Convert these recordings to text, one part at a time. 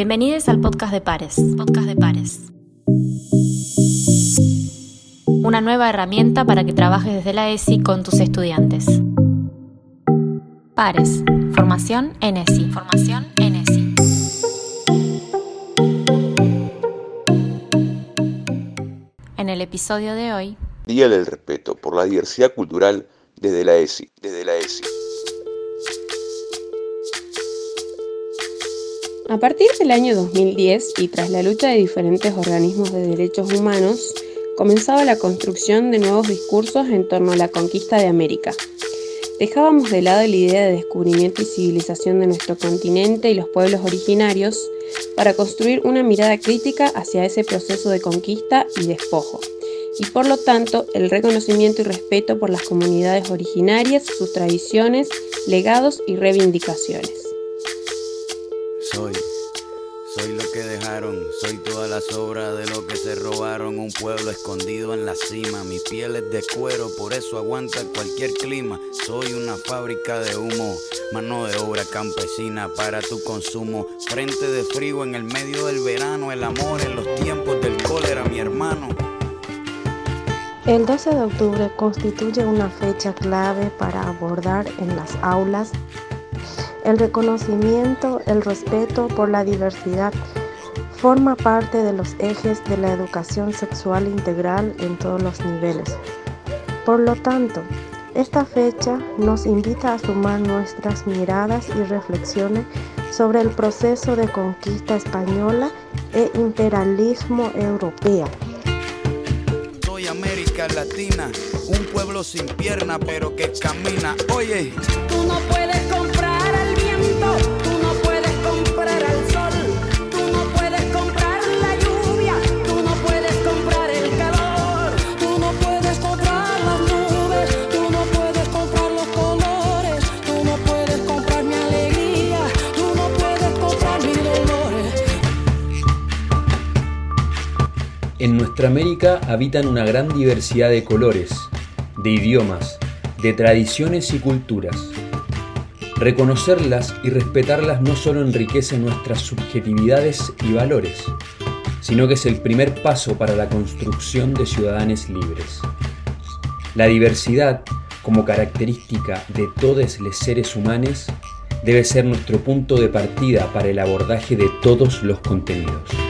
Bienvenidos al podcast de Pares. Podcast de Pares. Una nueva herramienta para que trabajes desde la ESI con tus estudiantes. Pares. Formación en ESI. Formación en ESI. En el episodio de hoy. Día del respeto por la diversidad cultural desde la ESI. Desde la ESI. A partir del año 2010 y tras la lucha de diferentes organismos de derechos humanos, comenzaba la construcción de nuevos discursos en torno a la conquista de América. Dejábamos de lado la idea de descubrimiento y civilización de nuestro continente y los pueblos originarios para construir una mirada crítica hacia ese proceso de conquista y despojo, y por lo tanto el reconocimiento y respeto por las comunidades originarias, sus tradiciones, legados y reivindicaciones. Soy, soy lo que dejaron, soy toda la sobra de lo que se robaron. Un pueblo escondido en la cima, mi piel es de cuero, por eso aguanta cualquier clima. Soy una fábrica de humo, mano de obra campesina para tu consumo. Frente de frío en el medio del verano, el amor en los tiempos del cólera, mi hermano. El 12 de octubre constituye una fecha clave para abordar en las aulas el reconocimiento, el respeto por la diversidad forma parte de los ejes de la educación sexual integral en todos los niveles. Por lo tanto, esta fecha nos invita a sumar nuestras miradas y reflexiones sobre el proceso de conquista española e imperialismo europeo. Soy América Latina, un pueblo sin pierna pero que camina. Oye, tú no puedes En nuestra América habitan una gran diversidad de colores, de idiomas, de tradiciones y culturas. Reconocerlas y respetarlas no solo enriquece nuestras subjetividades y valores, sino que es el primer paso para la construcción de ciudadanos libres. La diversidad, como característica de todos los seres humanos, debe ser nuestro punto de partida para el abordaje de todos los contenidos.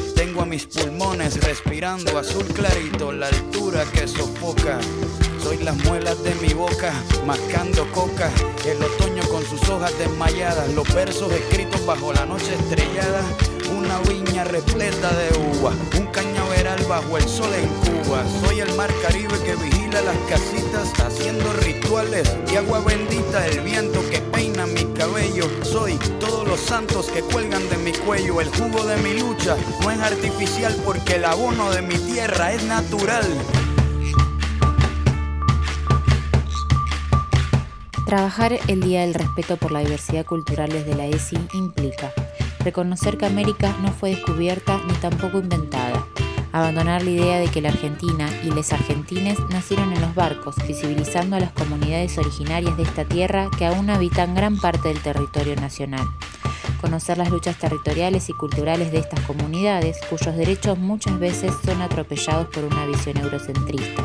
A mis pulmones respirando azul clarito, la altura que sofoca. Soy las muelas de mi boca, mascando coca. El otoño con sus hojas desmayadas, los versos escritos bajo la noche estrellada. Una viña repleta de uva, un cañaveral bajo el sol en Cuba. Soy el mar Caribe que vigila las casitas, haciendo rituales y agua bendita, el viento Soy todos los santos que cuelgan de mi cuello. El jugo de mi lucha no es artificial porque el abono de mi tierra es natural. Trabajar el Día del Respeto por la Diversidad Cultural desde la ESI implica reconocer que América no fue descubierta ni tampoco inventada, abandonar la idea de que la Argentina y les argentines nacieron en los barcos, visibilizando a las comunidades originarias de esta tierra que aún habitan gran parte del territorio nacional, conocer las luchas territoriales y culturales de estas comunidades, cuyos derechos muchas veces son atropellados por una visión eurocentrista.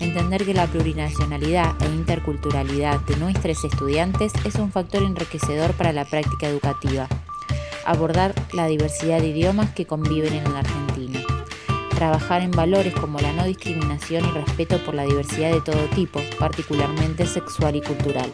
Entender que la plurinacionalidad e interculturalidad de nuestros estudiantes es un factor enriquecedor para la práctica educativa, abordar la diversidad de idiomas que conviven en la Argentina, trabajar en valores como la no discriminación y respeto por la diversidad de todo tipo, particularmente sexual y cultural.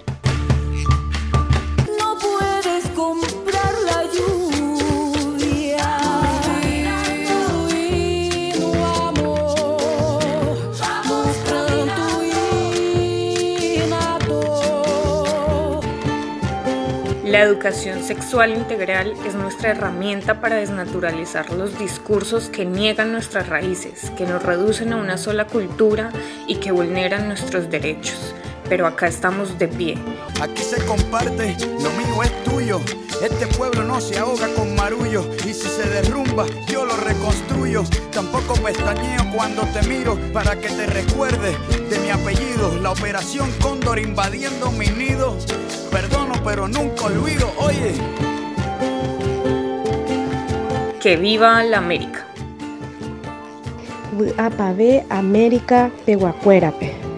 La educación sexual integral es nuestra herramienta para desnaturalizar los discursos que niegan nuestras raíces, que nos reducen a una sola cultura y que vulneran nuestros derechos. pero acá estamos de pie. Aquí se comparte, lo mío es tuyo. Este pueblo no se ahoga con marullo y si se derrumba yo lo reconstruyo. Tampoco pestañeo cuando te miro para que te recuerdes de mi apellido. La operación Cóndor invadiendo mi nido. Perdono pero nunca olvido, oye. Que viva la América. Apavé América Pehuacuérape.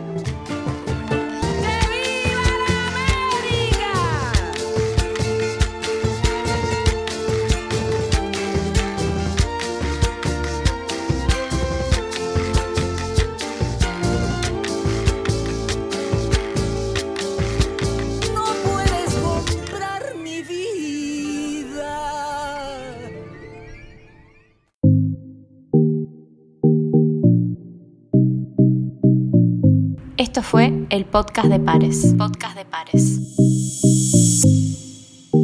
Esto fue el podcast de Pares. Podcast de Pares.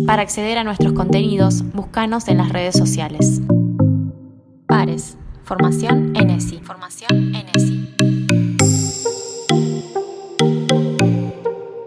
Para acceder a nuestros contenidos, búscanos en las redes sociales. Pares. Formación en ESI. Formación en ESI.